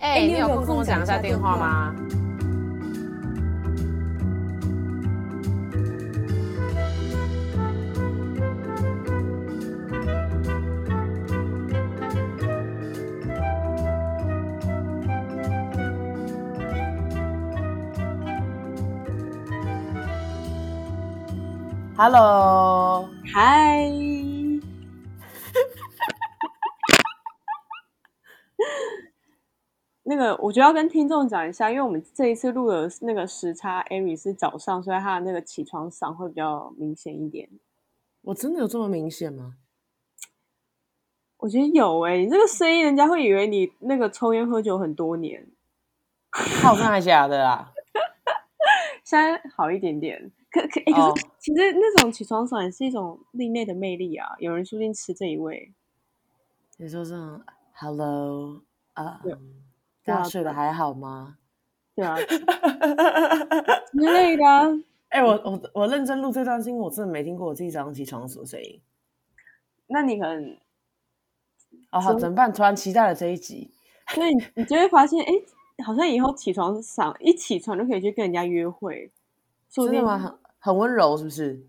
哎、欸，你有空跟我讲一下电话吗？Hello，嗨。个，我觉得要跟听众讲一下，因为我们这一次录的那个时差，Aries 是早上，所以他的那个起床嗓会比较明显一点。我真的有这么明显吗？我觉得有哎、欸，你这个声音，人家会以为你那个抽烟喝酒很多年。好看还假的啦？现在好一点点，可可哎，可是、oh. 其实那种起床嗓也是一种另类的魅力啊。有人说不定吃这一味。你说这种 Hello 啊、uh,？大家睡得还好吗？对啊，之类的。哎、欸，我我我认真录这段声音，我真的没听过我自己早上起床什么声音。那你可能……哦，好，怎么办？突然期待了这一集，所以你你就会发现，哎、欸，好像以后起床嗓一起床就可以去跟人家约会，真的吗？很很温柔，是不是？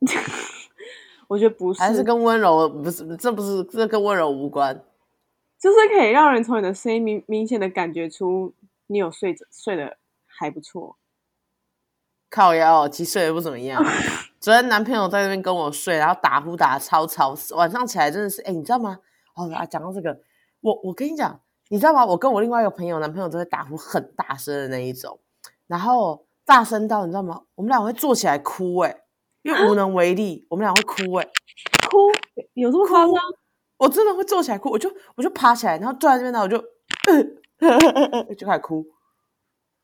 我觉得不是，还是跟温柔不是？这不是这跟温柔无关。就是可以让人从你的声音明明显的感觉出你有睡着睡得还不错。靠腰，其实睡得不怎么样。昨天男朋友在那边跟我睡，然后打呼打的超吵，晚上起来真的是，哎，你知道吗？哦，啊，讲到这个，我我跟你讲，你知道吗？我跟我另外一个朋友，男朋友都会打呼很大声的那一种，然后大声到你知道吗？我们俩会坐起来哭，哎，因为无能为力，我们俩会哭，哎，哭有这么夸张？我真的会坐起来哭，我就我就爬起来，然后坐在这边，然后我就呃 就开始哭。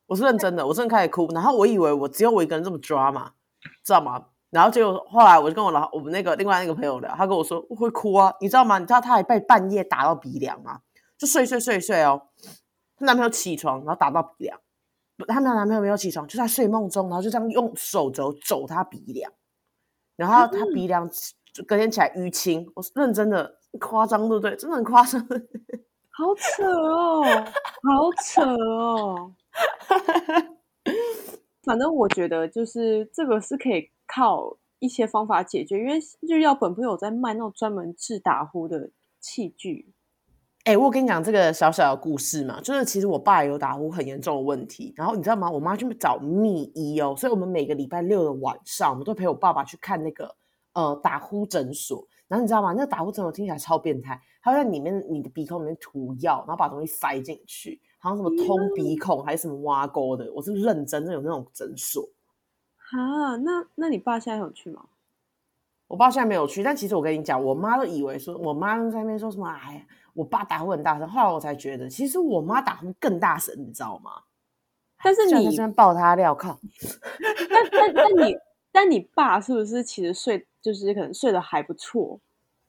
我是认真的，我真的开始哭。然后我以为我只有我一个人这么抓嘛，知道吗？然后结果后来我就跟我老我们那个另外那个朋友聊，他跟我说我会哭啊，你知道吗？你知道他还被半夜打到鼻梁吗？就睡睡睡睡哦，她男朋友起床，然后打到鼻梁，他们男朋友没有起床，就在睡梦中，然后就这样用手肘肘他鼻梁，然后他鼻梁就隔天起来淤青。我是认真的。夸张对不对？真的很夸张，好扯哦，好扯哦。反正我觉得就是这个是可以靠一些方法解决，因为日药本不是有在卖那种专门治打呼的器具。哎、欸，我跟你讲这个小小的故事嘛，就是其实我爸也有打呼很严重的问题，然后你知道吗？我妈去找秘医哦，所以我们每个礼拜六的晚上，我们都陪我爸爸去看那个呃打呼诊所。然后你知道吗？那个打呼诊所听起来超变态，他会在里面你的鼻孔里面涂药，然后把东西塞进去，好像什么通鼻孔还是什么挖沟的。我是认真的有那种诊所。哈，那那你爸现在有去吗？我爸现在没有去，但其实我跟你讲，我妈都以为说，我妈在那边说什么？哎呀，我爸打呼很大声。后来我才觉得，其实我妈打呼更大声，你知道吗？但是你在爆他料，靠！但但但你但你爸是不是其实睡？就是可能睡得还不错，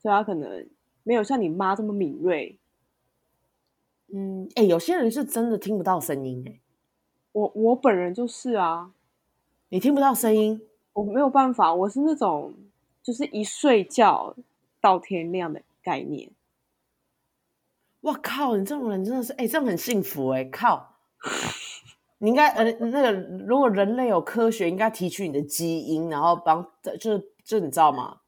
所以他可能没有像你妈这么敏锐。嗯，哎、欸，有些人是真的听不到声音、欸，哎，我我本人就是啊，你听不到声音，我没有办法，我是那种就是一睡觉到天亮的概念。我靠，你这种人真的是，哎、欸，这样很幸福、欸，哎，靠，你应该呃，那个如果人类有科学，应该提取你的基因，然后帮就是。就你知道吗？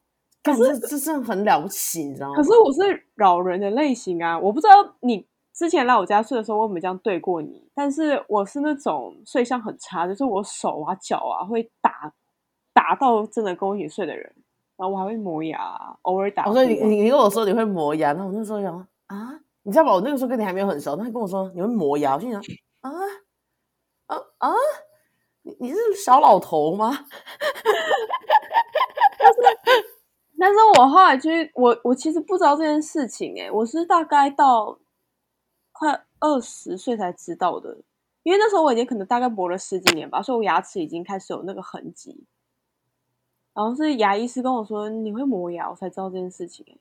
可是这是很了不起，你知道吗？可是我是扰人的类型啊！我不知道你之前来我家睡的时候，我有没有这样对过你？但是我是那种睡相很差，就是我手啊脚啊会打打到真的跟我一起睡的人，然后我还会磨牙，偶尔打。我说你你你跟我说你会磨牙，那我那时候想啊，你知道吧？我那个时候跟你还没有很熟，他跟我说你会磨牙，我心想啊啊啊，你你是小老头吗？但是，但是我后来去，我我其实不知道这件事情，欸，诶我是大概到快二十岁才知道的，因为那时候我已经可能大概磨了十几年吧，所以我牙齿已经开始有那个痕迹。然后是牙医师跟我说你会磨牙，我才知道这件事情，欸。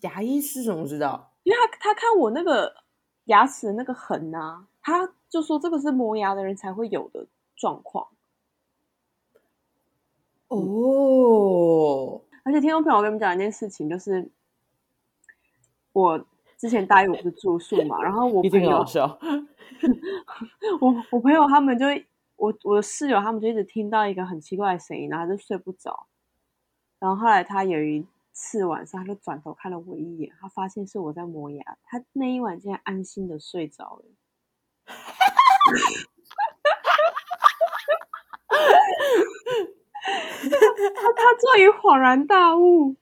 牙医师怎么知道？因为他他看我那个牙齿那个痕啊，他就说这个是磨牙的人才会有的状况。哦，而且听众朋友，我跟你们讲一件事情，就是我之前答应我不是住宿嘛，然后我朋友，好笑 我我朋友他们就我我的室友他们就一直听到一个很奇怪的声音，然后就睡不着。然后后来他有一次晚上，他就转头看了我一眼，他发现是我在磨牙，他那一晚竟然安心的睡着了。他他终于恍然大悟，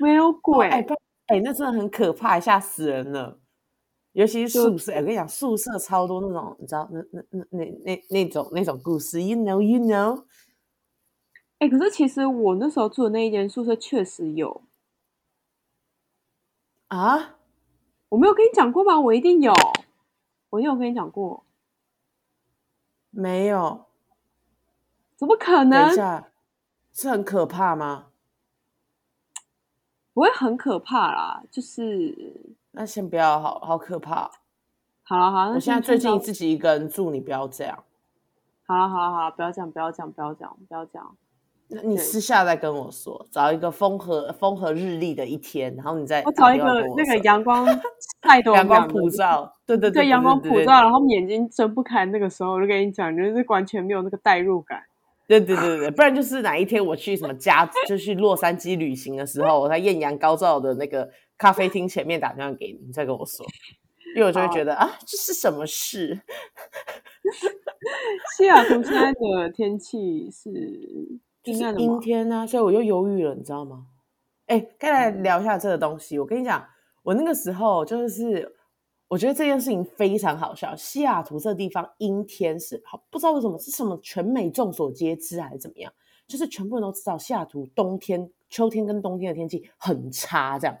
没有鬼！哎、欸欸，那真的很可怕，吓死人了。尤其是宿舍，我跟你讲，宿舍超多那种，你知道，那那那那那那种那种故事，you know you know。哎、欸，可是其实我那时候住的那一间宿舍确实有啊，我没有跟你讲过吗？我一定有，我一定有跟你讲过，没有。怎么可能？等一下，是很可怕吗？不会很可怕啦，就是那先不要，好好可怕。好了好了，我现在最近自己一个人住，你不要这样。好了好了好了，不要这样，不要这样，不要这样，不要这样。那你私下再跟我说，找一个风和风和日丽的一天，然后你再我找一个那个阳光太多 阳光普照，对对对，对阳光普照，然后眼睛睁不开那个时候，我就跟你讲，就是完全没有那个代入感。对对对对，不然就是哪一天我去什么家，就去洛杉矶旅行的时候，我在艳阳高照的那个咖啡厅前面打电话给你，你再跟我说，因为我就会觉得啊，这是什么事？西雅图现在的天气是 阴暗的阴天啊，所以我又犹豫了，你知道吗？哎，该来聊一下这个东西。我跟你讲，我那个时候就是。我觉得这件事情非常好笑。西雅图这地方阴天是好，不知道为什么是什么全美众所皆知还是怎么样，就是全部人都知道西雅图冬天、秋天跟冬天的天气很差这样。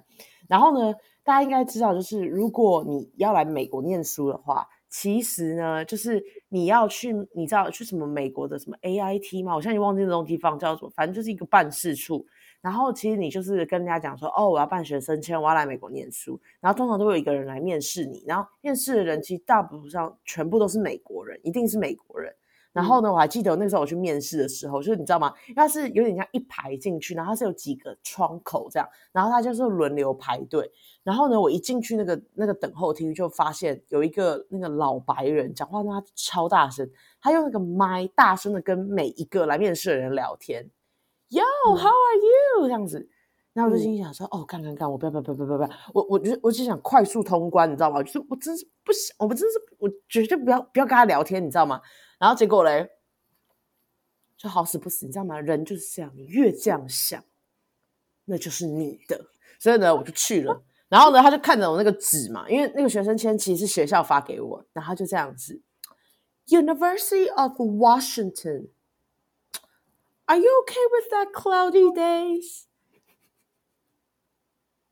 然后呢，大家应该知道，就是如果你要来美国念书的话，其实呢，就是你要去，你知道去什么美国的什么 AIT 吗？我现在忘记那种地方叫做，反正就是一个办事处。然后其实你就是跟人家讲说，哦，我要办学生签，我要来美国念书。然后通常都会有一个人来面试你，然后面试的人其实大部分上全部都是美国人，一定是美国人。然后呢，我还记得那时候我去面试的时候，就是你知道吗？因为它是有点像一排进去，然后它是有几个窗口这样，然后它就是轮流排队。然后呢，我一进去那个那个等候厅，就发现有一个那个老白人讲话，那他超大声，他用那个麦大声的跟每一个来面试的人聊天。Yo, how are you？、嗯、这样子，然后我就心想说：“嗯、哦，干干干，我不要不要不要不要不要，我我就我就想快速通关，你知道吗？就是我真是不想，我们真是我绝对不要不要跟他聊天，你知道吗？然后结果嘞，就好死不死，你知道吗？人就是这样，你越这样想，那就是你的。所以呢，我就去了。然后呢，他就看着我那个纸嘛，因为那个学生签其实是学校发给我，然后他就这样子，University of Washington。” Are you okay with that cloudy days？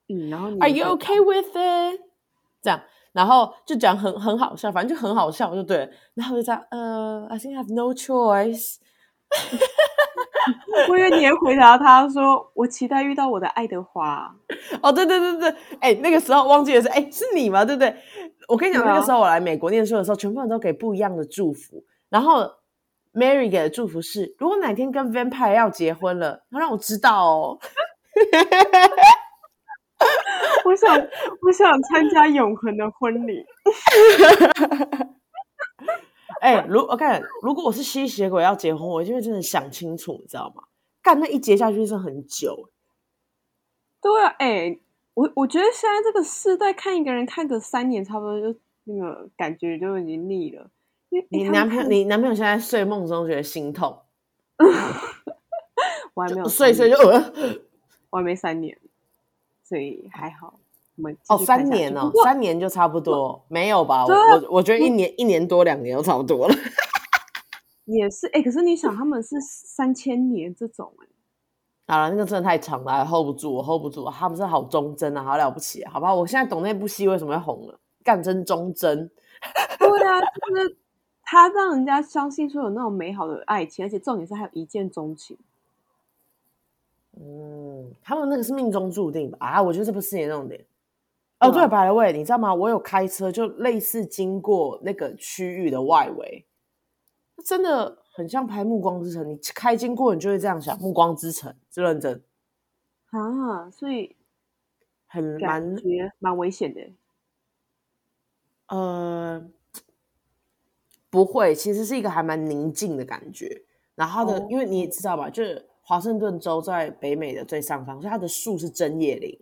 嗯，然后你 Are you okay with it？这样，然后就讲很很好笑，反正就很好笑，就对了。然后就这样，呃，I think I have no choice。我以为你会回答他说：“我期待遇到我的爱德华。”哦，对对对对，哎、欸，那个时候忘记的是，哎，是你吗？对不对？我跟你讲，那个时候我来美国念书的时候，全部人都给不一样的祝福，然后。Mary 给的祝福是：如果哪天跟 Vampire 要结婚了，要让我知道哦。我想，我想参加永恒的婚礼。哎、欸，如我看如果我是吸血鬼要结婚，我就会真的想清楚，你知道吗？干那一结下去是很久。对啊，哎、欸，我我觉得现在这个世代看一个人看个三年，差不多就那个感觉就已经腻了。你男朋友，你男朋友现在睡梦中觉得心痛，我还没有睡睡就，我还没三年，所以还好。我们哦，三年哦，三年就差不多，没有吧？我我我觉得一年一年多两年都差不多了。也是哎，可是你想，他们是三千年这种哎，好了，那个真的太长了，hold 不住，我 hold 不住。他们是好忠贞啊，好了不起啊，好吧？我现在懂那部戏为什么会红了，干真忠贞。对啊，就是。他让人家相信说有那种美好的爱情，而且重点是还有一见钟情。嗯，他们那个是命中注定吧？啊，我觉得这不是你那种点。哦，对白了 way，你知道吗？我有开车，就类似经过那个区域的外围，真的很像拍《暮光之城》。你开经过，你就会这样想，《暮光之城》是认真啊，所以很蛮蛮危险的。呃，不会，其实是一个还蛮宁静的感觉。然后它的，哦、因为你也知道吧，就是华盛顿州在北美的最上方，所以它的树是针叶林，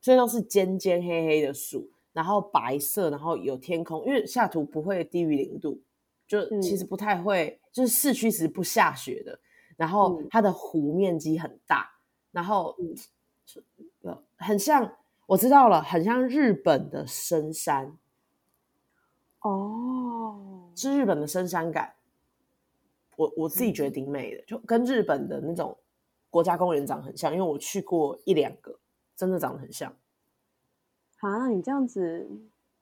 所以都是尖尖黑黑的树，然后白色，然后有天空。因为西雅图不会低于零度，就其实不太会，嗯、就是市区其实不下雪的。然后它的湖面积很大，然后呃，很像，我知道了，很像日本的深山。哦，是日本的深山感。我我自己觉得挺美的，就跟日本的那种国家公园长很像，因为我去过一两个，真的长得很像。啊，你这样子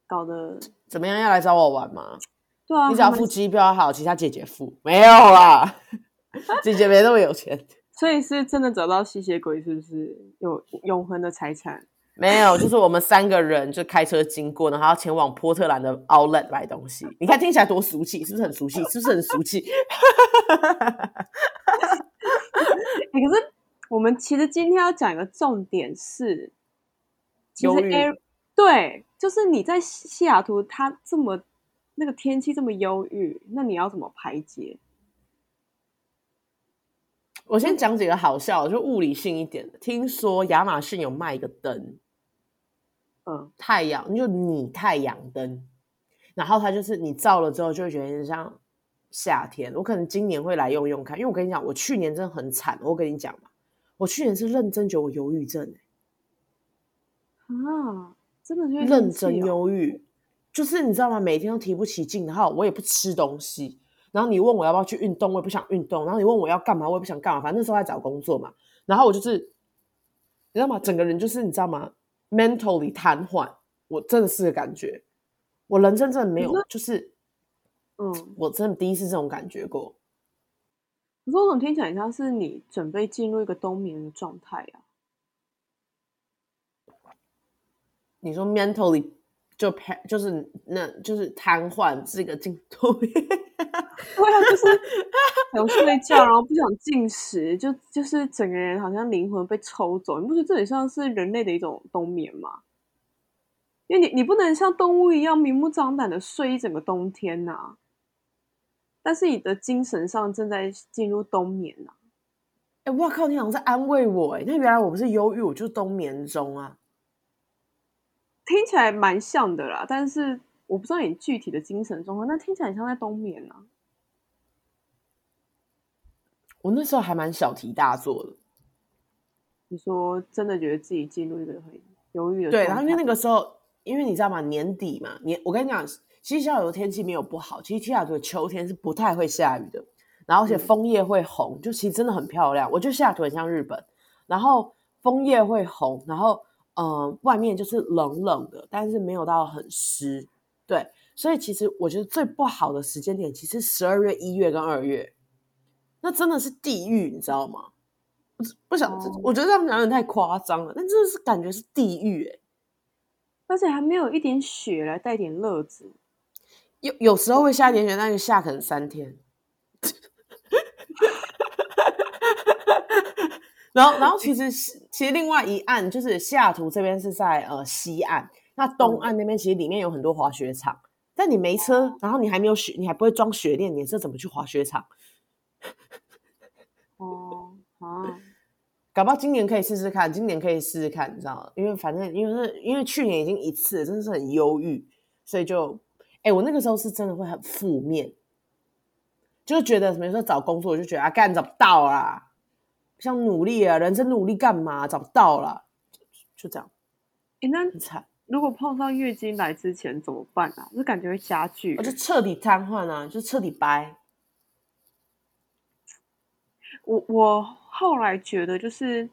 搞得怎么样？要来找我玩吗？对啊，你只要付机票好，其他姐姐付。没有啦，姐姐没那么有钱。所以是真的找到吸血鬼，是不是有永恒的财产？没有，就是我们三个人就开车经过，然后要前往波特兰的 Outlet 买东西。你看听起来多俗气，是不是很俗气？是不是很俗气？可是我们其实今天要讲一个重点是，其实 Air 对，就是你在西雅图，它这么那个天气这么忧郁，那你要怎么排解？我先讲几个好笑，就物理性一点的。听说亚马逊有卖一个灯。嗯，太阳就你太阳灯，然后它就是你照了之后就会觉得很像夏天。我可能今年会来用用看，因为我跟你讲，我去年真的很惨。我跟你讲嘛，我去年是认真觉得我忧郁症啊，真的是认真忧郁，就是你知道吗？每天都提不起劲，然后我也不吃东西，然后你问我要不要去运动，我也不想运动，然后你问我要干嘛，我也不想干嘛，反正那时候在找工作嘛。然后我就是，你知道吗？整个人就是你知道吗？mentally 瘫痪，我真的是感觉，我人生真的没有，就是，嗯，我真的第一次这种感觉过。可是我怎么听起来像是你准备进入一个冬眠的状态啊？你说 mentally 就就是那就是瘫痪这个进度。对啊，就是想睡觉，然后不想进食，就就是整个人好像灵魂被抽走。你不觉得这很像是人类的一种冬眠吗？因为你你不能像动物一样明目张胆的睡一整个冬天呐、啊，但是你的精神上正在进入冬眠呐、啊。哎，我靠，你好像在安慰我哎，那原来我不是忧郁，我就是冬眠中啊，听起来蛮像的啦，但是。我不知道你具体的精神状况，那听起来很像在冬眠啊。我那时候还蛮小题大做的。你说真的觉得自己进入一个很忧郁的？对，然后因为那个时候，因为你知道吗？年底嘛，年我跟你讲，其实西雅图天气没有不好，其实西雅图的秋天是不太会下雨的，然后而且枫叶会红，嗯、就其实真的很漂亮。我觉得西雅图很像日本，然后枫叶会红，然后嗯、呃，外面就是冷冷的，但是没有到很湿。对，所以其实我觉得最不好的时间点，其实十二月、一月跟二月，那真的是地狱，你知道吗？不不想，哦、我觉得这样讲有点太夸张了，但真的是感觉是地狱哎，而且还没有一点雪来带点乐子，有有时候会下一点雪，但是下可能三天。然后，然后其实其实另外一岸就是西雅图这边是在呃西岸。那东岸那边其实里面有很多滑雪场，嗯、但你没车，然后你还没有雪，你还不会装雪链，你是怎么去滑雪场？哦，啊，搞不好今年可以试试看，今年可以试试看，你知道吗？因为反正因为是因为去年已经一次，真的是很忧郁，所以就，哎，我那个时候是真的会很负面，就觉得比如说找工作，我就觉得啊，干找不到啊，想努力啊，人生努力干嘛？找不到了，就，就这样，哎，那很惨。如果碰上月经来之前怎么办啊？就感觉会加剧，我就彻底瘫痪啊，就彻底掰。我我后来觉得，就是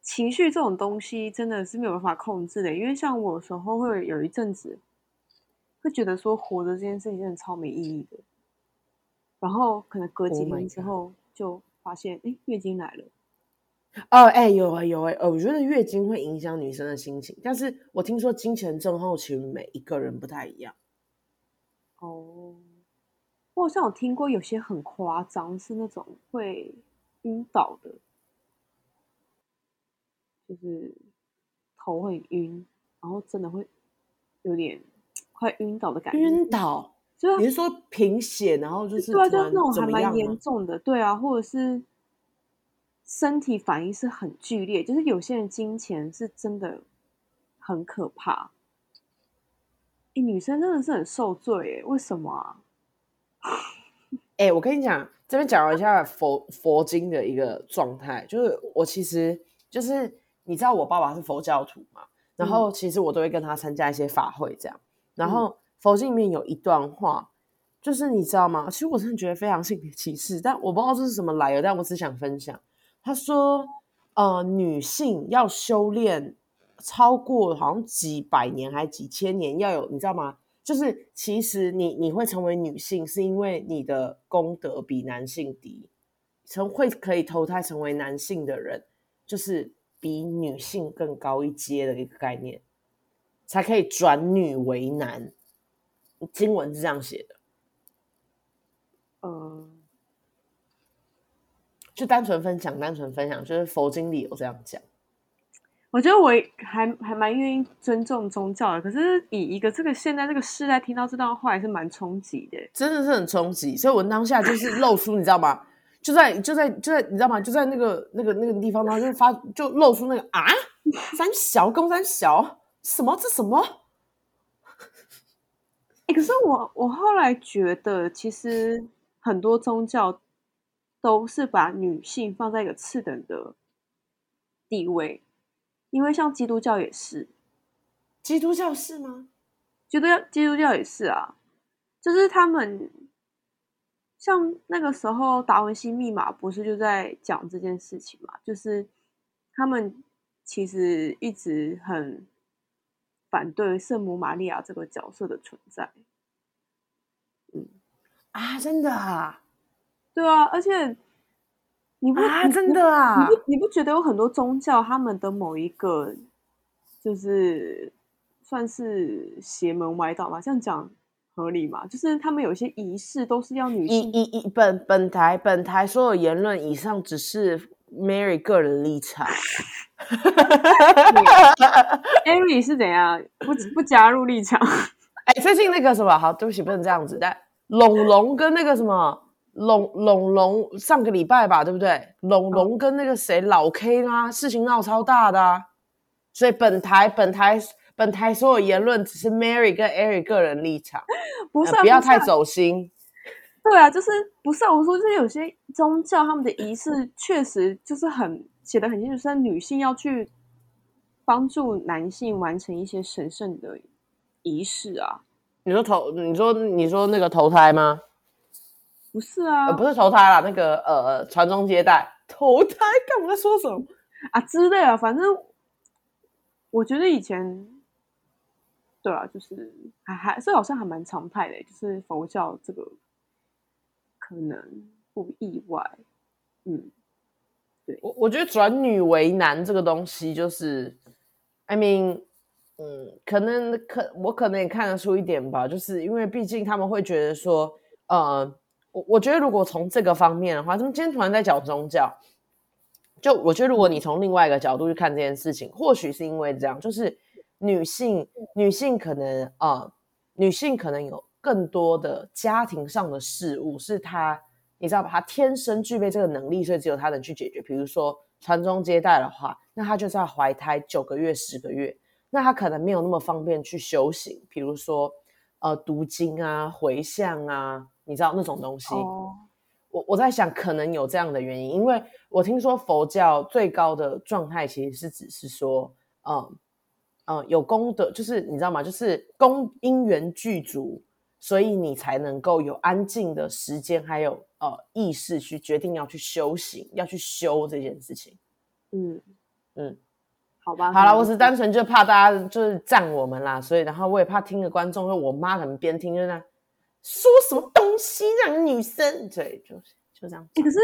情绪这种东西真的是没有办法控制的，因为像我有时候会有一阵子会觉得说活着这件事情真的超没意义的，然后可能隔几天之后就发现，哎，月经来了。哦，哎、欸，有啊，有啊，呃，我觉得月经会影响女生的心情，但是我听说经前症候群每一个人不太一样。哦，我好像有听过有些很夸张，是那种会晕倒的，就是头会晕，然后真的会有点快快晕倒的感觉。晕倒？就你是说贫血，然后就是对啊，就是那种还蛮严重的，对啊，或者是身体反应是很剧烈，就是有些人金钱是真的很可怕。哎，女生真的是很受罪哎，为什么啊？哎，我跟你讲，这边讲了一下佛佛经的一个状态，就是我其实就是你知道我爸爸是佛教徒嘛，然后其实我都会跟他参加一些法会这样，然后佛经里面有一段话，就是你知道吗？其实我真的觉得非常性别歧视，但我不知道这是什么来的，但我只想分享。他说，呃，女性要修炼。超过好像几百年还几千年，要有你知道吗？就是其实你你会成为女性，是因为你的功德比男性低，成会可以投胎成为男性的人，就是比女性更高一阶的一个概念，才可以转女为男。经文是这样写的，嗯，就单纯分享，单纯分享，就是佛经里有这样讲。我觉得我还还蛮愿意尊重宗教的，可是以一个这个现在这个时代听到这段话，还是蛮冲击的，真的是很冲击。所以我当下就是露出，你知道吗？就在就在就在，你知道吗？就在那个那个那个地方，然后就发就露出那个啊，三小公三小什么这什么？哎、欸，可是我我后来觉得，其实很多宗教都是把女性放在一个次等的地位。因为像基督教也是，基督教是吗？基督教基督教也是啊，就是他们像那个时候达文西密码不是就在讲这件事情嘛？就是他们其实一直很反对圣母玛利亚这个角色的存在。嗯啊，真的啊，对啊，而且。你不啊，真的啊！你不你不觉得有很多宗教，他们的某一个就是算是邪门歪道吗？这样讲合理吗？就是他们有些仪式都是要女性。一、一、一本本台本台所有言论以上只是 Mary 个人立场。Mary 是怎样？不不加入立场？哎、欸，最近那个什么？好，对不起，不能这样子。但龙龙跟那个什么？龙龙龙上个礼拜吧，对不对？龙龙跟那个谁老 K 啊，事情闹超大的啊，所以本台本台本台所有言论只是 Mary 跟 Eric 个人立场，不是、啊呃、不要太走心。对啊，就是不是、啊、我说，就是有些宗教他们的仪式确实就是很写得很清楚，是女性要去帮助男性完成一些神圣的仪式啊。你说投，你说你说那个投胎吗？不是啊，呃、不是投胎啦，那个呃，传宗接代，投胎干嘛在说什么啊之类啊，反正我觉得以前，对啊，就是还还这好像还蛮常态的，就是佛教这个可能不意外，嗯，我我觉得转女为男这个东西，就是，I mean，嗯，可能可我可能也看得出一点吧，就是因为毕竟他们会觉得说，呃。我我觉得，如果从这个方面的话，他们今天突然在讲宗教，就我觉得，如果你从另外一个角度去看这件事情，或许是因为这样，就是女性，女性可能啊、呃，女性可能有更多的家庭上的事务，是她，你知道吧？他天生具备这个能力，所以只有他能去解决。比如说传宗接代的话，那他就是要怀胎九个月、十个月，那他可能没有那么方便去修行，比如说呃读经啊、回向啊。你知道那种东西，oh. 我我在想，可能有这样的原因，因为我听说佛教最高的状态其实是只是说，嗯嗯，有功德，就是你知道吗？就是功因缘具足，所以你才能够有安静的时间，还有呃意识去决定要去修行，要去修这件事情。嗯嗯，好吧，好了，我是单纯就怕大家就是赞我们啦，所以然后我也怕听的观众，说我妈可能边听就那。说什么东西让女生对，就是就这样、欸。可是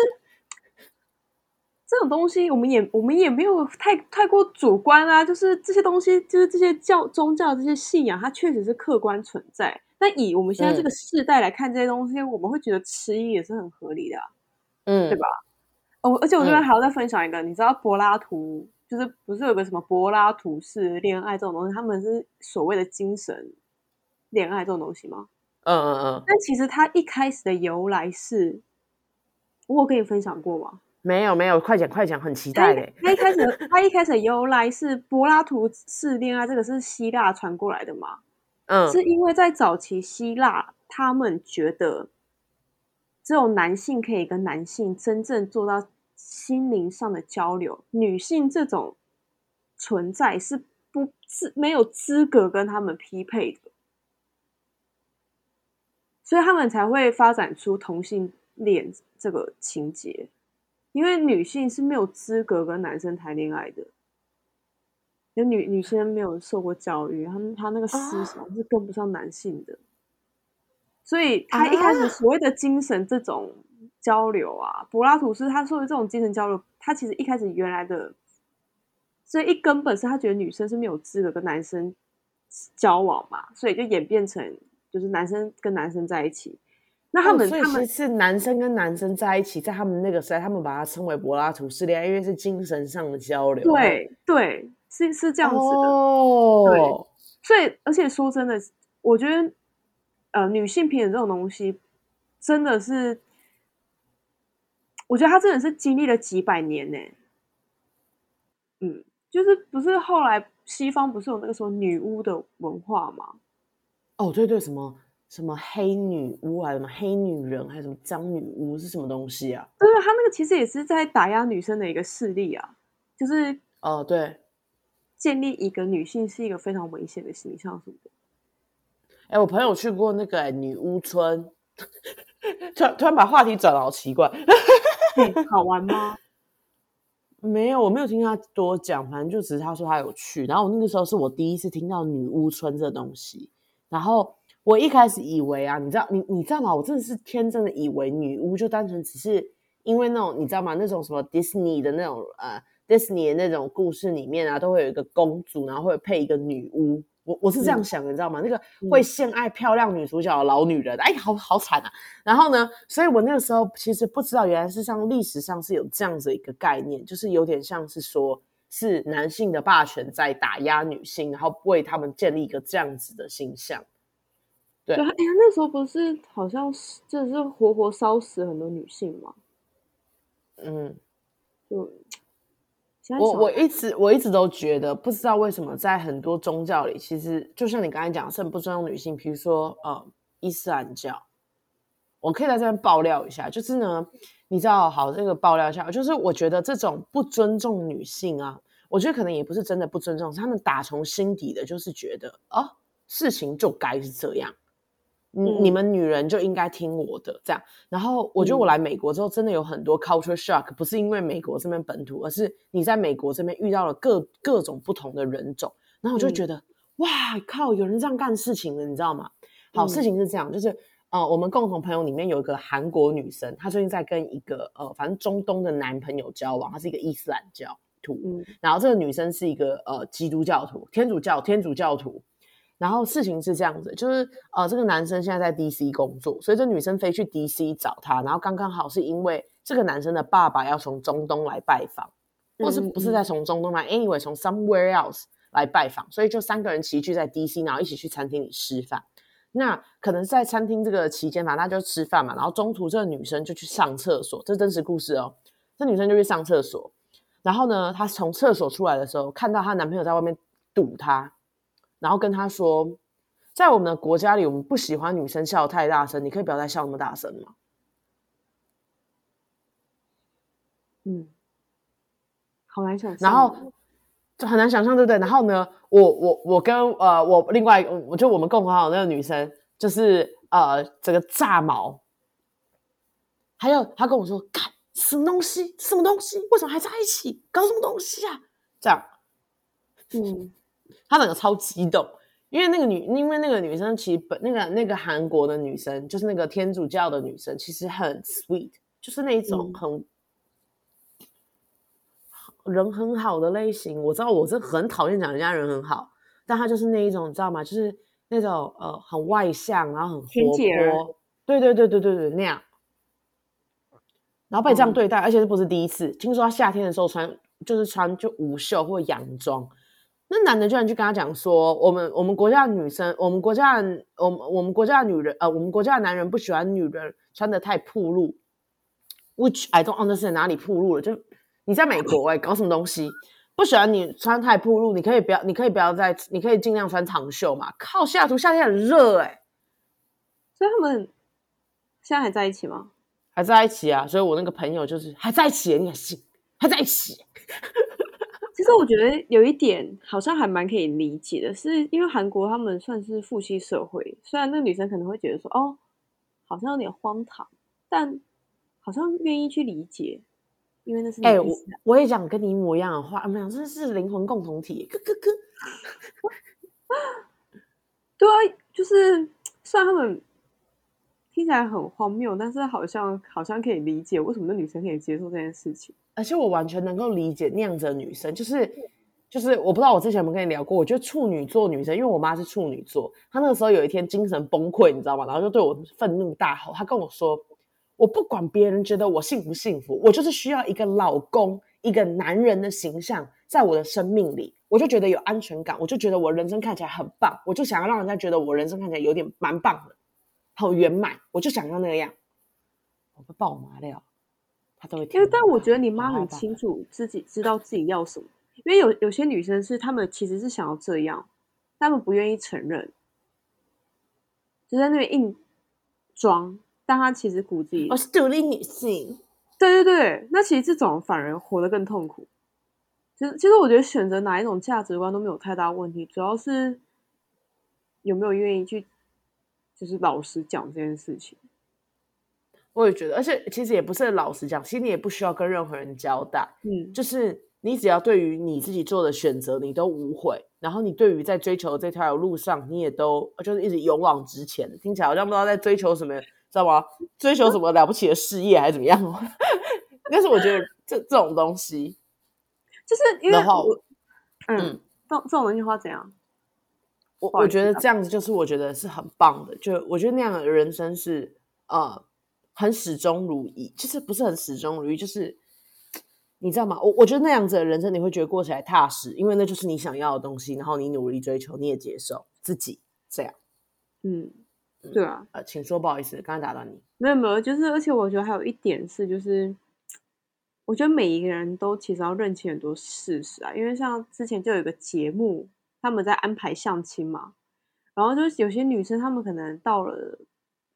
这种东西，我们也我们也没有太太过主观啊。就是这些东西，就是这些教宗教这些信仰，它确实是客观存在。但以我们现在这个世代来看这些东西，嗯、我们会觉得迟疑也是很合理的、啊，嗯，对吧？哦，而且我这边还要再分享一个，嗯、你知道柏拉图就是不是有个什么柏拉图式恋爱这种东西？他们是所谓的精神。恋爱这种东西吗？嗯嗯嗯。但其实它一开始的由来是，我有跟你分享过吗？没有没有，快讲快讲，很期待嘞。他一开始他一开始的由来是柏拉图式恋爱，这个是希腊传过来的嘛？是因为在早期希腊，他们觉得只有男性可以跟男性真正做到心灵上的交流，女性这种存在是不资没有资格跟他们匹配的，所以他们才会发展出同性恋这个情节。因为女性是没有资格跟男生谈恋爱的，因为女女生没有受过教育，他们他那个思想是跟不上男性的，所以他一开始所谓的精神这种交流啊，柏拉图是他说的这种精神交流，他其实一开始原来的，所以一根本是他觉得女生是没有资格跟男生交往嘛，所以就演变成就是男生跟男生在一起。那他们，哦、所以是男生跟男生在一起，在他们那个时代，他们把它称为柏拉图式恋爱，因为是精神上的交流。对对，是是这样子的。哦，对，所以而且说真的，我觉得呃，女性平等这种东西，真的是，我觉得他真的是经历了几百年呢。嗯，就是不是后来西方不是有那个什么女巫的文化吗？哦，对对，什么？什么黑女巫啊？什么黑女人？还是什么脏女巫？是什么东西啊？对，他那个其实也是在打压女生的一个势力啊，就是哦，对，建立一个女性是一个非常危险的形象，什么的。哎，我朋友去过那个、欸、女巫村，突然突然把话题转了，好奇怪。好玩吗？没有，我没有听他多讲，反正就只是他说他有去。然后我那个时候是我第一次听到女巫村这东西，然后。我一开始以为啊，你知道，你你知道吗？我真的是天真的以为女巫就单纯只是因为那种你知道吗？那种什么迪士尼的那种呃，迪士尼的那种故事里面啊，都会有一个公主，然后会配一个女巫。我我是这样想的，嗯、你知道吗？那个会陷爱漂亮女主角的老女人，嗯、哎，好好惨啊！然后呢，所以我那个时候其实不知道，原来是像历史上是有这样子一个概念，就是有点像是说是男性的霸权在打压女性，然后为他们建立一个这样子的形象。对，哎呀，那时候不是好像是就是活活烧死很多女性吗？嗯，就我我一直我一直都觉得，不知道为什么在很多宗教里，其实就像你刚才讲，是很不尊重女性。比如说，呃，伊斯兰教，我可以在这边爆料一下，就是呢，你知道，好，这个爆料一下，就是我觉得这种不尊重女性啊，我觉得可能也不是真的不尊重，是他们打从心底的，就是觉得哦，事情就该是这样。你、嗯、你们女人就应该听我的，这样。然后我觉得我来美国之后，真的有很多 culture shock，不是因为美国这边本土，而是你在美国这边遇到了各各种不同的人种，然后我就觉得，嗯、哇靠，有人这样干事情的，你知道吗？好，嗯、事情是这样，就是呃，我们共同朋友里面有一个韩国女生，她最近在跟一个呃，反正中东的男朋友交往，她是一个伊斯兰教徒，嗯、然后这个女生是一个呃基督教徒，天主教天主教徒。然后事情是这样子，就是呃，这个男生现在在 DC 工作，所以这女生飞去 DC 找他，然后刚刚好是因为这个男生的爸爸要从中东来拜访，或是不是在从中东来、嗯、，anyway 从 somewhere else 来拜访，所以就三个人齐聚在 DC，然后一起去餐厅里吃饭。那可能在餐厅这个期间嘛，大家就吃饭嘛，然后中途这个女生就去上厕所，这真实故事哦。这女生就去上厕所，然后呢，她从厕所出来的时候，看到她男朋友在外面堵她。然后跟他说，在我们的国家里，我们不喜欢女生笑太大声，你可以不要再笑那么大声吗？嗯，好难想象。然后就很难想象，对不对？然后呢，我我我跟呃我另外我就我们共同好友那个女生，就是呃这个炸毛，还有他跟我说，干什么东西？什么东西？为什么还在一起？搞什么东西啊？这样，嗯。他整个超激动，因为那个女，因为那个女生其实本那个那个韩国的女生，就是那个天主教的女生，其实很 sweet，就是那一种很、嗯、人很好的类型。我知道我是很讨厌讲人家人很好，但她就是那一种，你知道吗？就是那种呃很外向，然后很活泼，对对对对对对那样，然后被这样对待，嗯、而且这不是第一次。听说她夏天的时候穿就是穿就无袖或洋装。那男的居然去跟他讲说，我们我们国家的女生，我们国家的我们我们国家的女人，呃，我们国家的男人不喜欢女人穿的太暴露，which I don't understand 哪里暴露了？就你在美国哎、欸，搞什么东西？不喜欢你穿太暴露，你可以不要，你可以不要再，你可以尽量穿长袖嘛。靠，西雅图夏天很热哎、欸，所以他们现在还在一起吗？还在一起啊，所以我那个朋友就是还在一起，你敢信？还在一起。我觉得有一点好像还蛮可以理解的，是因为韩国他们算是父系社会，虽然那个女生可能会觉得说哦，好像有点荒唐，但好像愿意去理解，因为那是哎、欸，我我也讲跟你一模一样的话，我们俩真是灵魂共同体，咯咯咯。对啊，就是虽然他们。听起来很荒谬，但是好像好像可以理解为什么那女生可以接受这件事情。而且我完全能够理解那样子的女生，就是就是我不知道我之前有没有跟你聊过，我觉得处女座女生，因为我妈是处女座，她那个时候有一天精神崩溃，你知道吗？然后就对我愤怒大吼，她跟我说：“我不管别人觉得我幸不幸福，我就是需要一个老公，一个男人的形象在我的生命里，我就觉得有安全感，我就觉得我人生看起来很棒，我就想要让人家觉得我人生看起来有点蛮棒的。”好圆满，我就想要那个样。我不爆麻料，他都会听。因为，但我觉得你妈很清楚自己知道自己要什么。因为有有些女生是她们其实是想要这样，但她们不愿意承认，就在那边硬装。但她其实骨子里，我是独立女性。对对对，那其实这种反而活得更痛苦。其实，其实我觉得选择哪一种价值观都没有太大问题，主要是有没有愿意去。就是老实讲这件事情，我也觉得，而且其实也不是老实讲，其实你也不需要跟任何人交代，嗯，就是你只要对于你自己做的选择你都无悔，然后你对于在追求这条路上你也都就是一直勇往直前，听起来好像不知道在追求什么，知道吗？追求什么了不起的事业还是怎么样？但是我觉得这这种东西，就是因为我，嗯，嗯这这种东西话怎样？我我觉得这样子就是我觉得是很棒的，就我觉得那样的人生是呃很始终如一，就是不是很始终如一，就是你知道吗？我我觉得那样子的人生你会觉得过起来踏实，因为那就是你想要的东西，然后你努力追求，你也接受自己这样。嗯，对啊。呃，请说，不好意思，刚刚打断你。没有没有，就是而且我觉得还有一点是，就是我觉得每一个人都其实要认清很多事实啊，因为像之前就有一个节目。他们在安排相亲嘛，然后就是有些女生，她们可能到了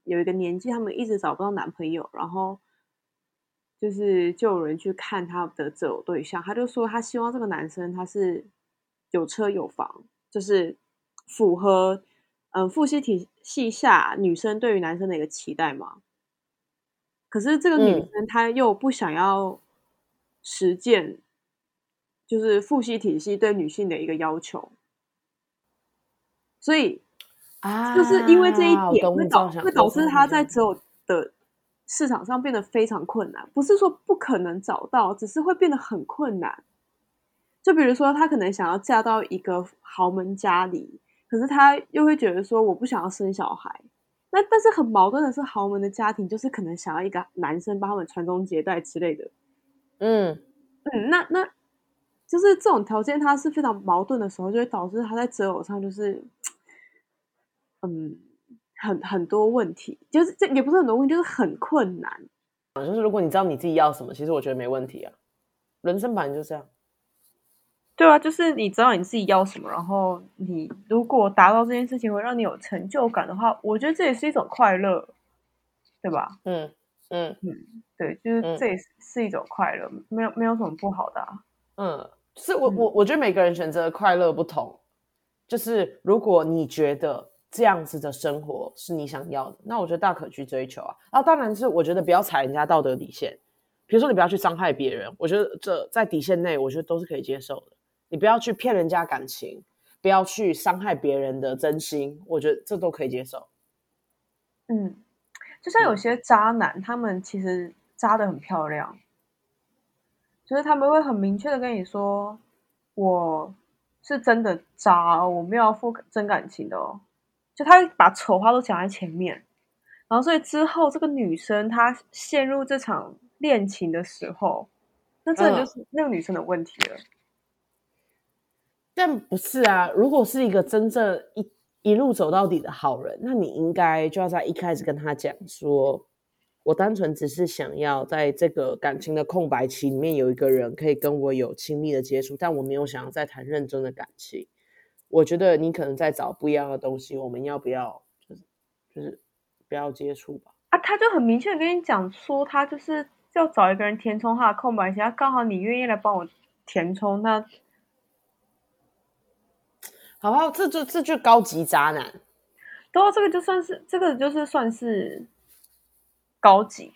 有一个年纪，她们一直找不到男朋友，然后就是就有人去看她的择偶对象，他就说他希望这个男生他是有车有房，就是符合嗯父系体系下女生对于男生的一个期待嘛。可是这个女生她又不想要实践，就是父系体系对女性的一个要求。所以啊，就是因为这一点会导会导致他在择偶的市场上变得非常困难。不是说不可能找到，只是会变得很困难。就比如说，他可能想要嫁到一个豪门家里，可是他又会觉得说，我不想要生小孩。那但是很矛盾的是，豪门的家庭就是可能想要一个男生帮他们传宗接代之类的。嗯嗯，那那就是这种条件，他是非常矛盾的时候，就会导致他在择偶上就是。嗯，很很多问题，就是这也不是很多问题，就是很困难。就是如果你知道你自己要什么，其实我觉得没问题啊。人生本来就这样。对啊，就是你知道你自己要什么，然后你如果达到这件事情会让你有成就感的话，我觉得这也是一种快乐，对吧？嗯嗯嗯，对，就是这也是一种快乐，没有没有什么不好的啊。嗯，是我我我觉得每个人选择的快乐不同，就是如果你觉得。这样子的生活是你想要的，那我觉得大可去追求啊。然后当然是我觉得不要踩人家道德底线，比如说你不要去伤害别人，我觉得这在底线内，我觉得都是可以接受的。你不要去骗人家感情，不要去伤害别人的真心，我觉得这都可以接受。嗯，就像有些渣男，他们其实渣得很漂亮，就是他们会很明确的跟你说，我是真的渣，我没有要付真感情的哦。就他把丑话都讲在前面，然后所以之后这个女生她陷入这场恋情的时候，那这就是那个女生的问题了。但不是啊，如果是一个真正一一路走到底的好人，那你应该就要在一开始跟他讲说，我单纯只是想要在这个感情的空白期里面有一个人可以跟我有亲密的接触，但我没有想要再谈认真的感情。我觉得你可能在找不一样的东西，我们要不要就是就是不要接触吧？啊，他就很明确跟你讲说，他就是要找一个人填充他的空白期，他刚好你愿意来帮我填充，那好不好？这就这就高级渣男，对啊，这个就算是这个就是算是高级，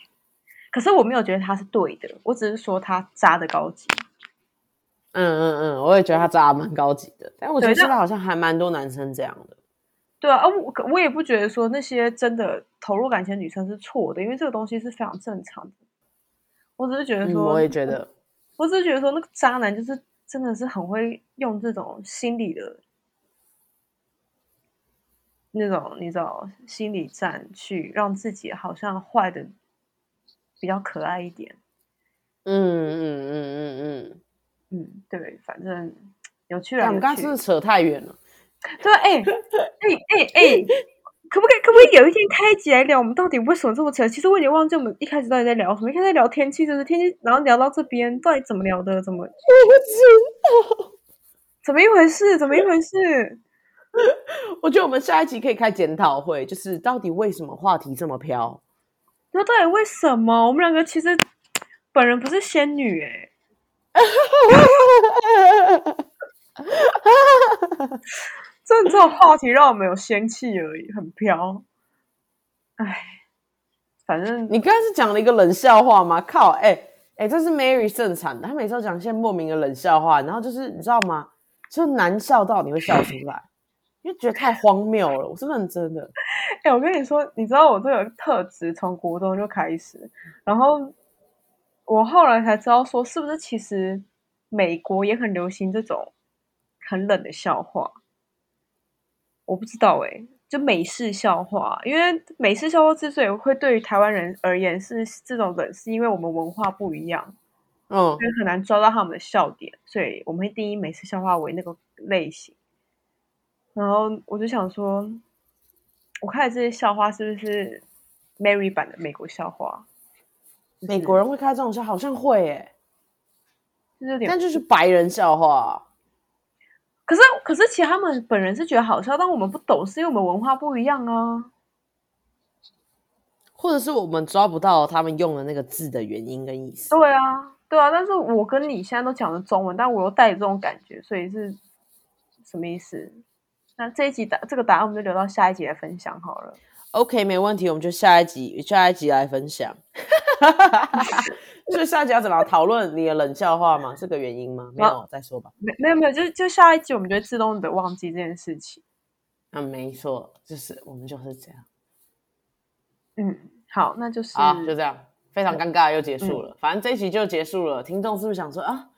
可是我没有觉得他是对的，我只是说他渣的高级。嗯嗯嗯，我也觉得他渣蛮高级的，但我觉得现在好像还蛮多男生这样的。对啊，啊我我也不觉得说那些真的投入感情的女生是错的，因为这个东西是非常正常的。我只是觉得说，嗯、我也觉得，我只是觉得说那个渣男就是真的是很会用这种心理的那种你知道心理战去让自己好像坏的比较可爱一点。嗯嗯嗯嗯嗯。嗯，对，反正有趣了。我们刚刚是不是扯太远了？对，哎，哎，哎，哎，可不可以，可不可以有一天开一集来聊？我们到底为什么这么扯？其实我已经忘记我们一开始到底在聊什么。一开始在聊天气，就是天气，然后聊到这边，到底怎么聊的？怎么？我不知道，怎么一回事？怎么一回事？我觉得我们下一集可以开检讨会，就是到底为什么话题这么飘？那到底为什么？我们两个其实本人不是仙女，哎。哈 这这种话题让我们有仙气而已，很飘。哎，反正你刚才是讲了一个冷笑话吗？靠！哎、欸、哎、欸，这是 Mary 盛产的，他每次都讲一些莫名的冷笑话，然后就是你知道吗？就难笑到你会笑出来，因为觉得太荒谬了。我是认真的。哎、欸，我跟你说，你知道我这个特质从国中就开始，然后。我后来才知道，说是不是其实美国也很流行这种很冷的笑话？我不知道哎，就美式笑话，因为美式笑话之所以会对于台湾人而言是这种冷，是因为我们文化不一样，嗯，所以很难抓到他们的笑点，所以我们会定义美式笑话为那个类型。然后我就想说，我看这些笑话是不是 Mary 版的美国笑话？美国人会开这种笑，好像会耶，但就是白人笑话。可是，可是，其实他们本人是觉得好笑，但我们不懂，是因为我们文化不一样啊，或者是我们抓不到他们用的那个字的原因跟意思。对啊，对啊，但是我跟你现在都讲的中文，但我又带着这种感觉，所以是什么意思？那这一集答这个答案，我们就留到下一集来分享好了。OK，没问题，我们就下一集下一集来分享。所以下一集要怎么讨论你的冷笑话吗？是个原因吗？没有，再说吧。没没有没有，就就下一集我们就会自动的忘记这件事情。嗯，没错，就是我们就是这样。嗯，好，那就是啊，就这样，非常尴尬，又结束了。嗯、反正这一集就结束了。听众是不是想说啊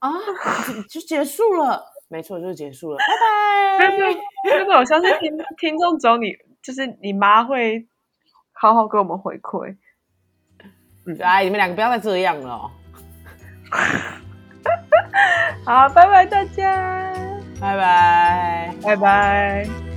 啊，就结束了？没错，就结束了。拜拜。真的，我相信听听众只有你，就是你妈会好好给我们回馈。嗯，哎，你们两个不要再这样了哦。好，拜拜大家，拜拜，拜拜。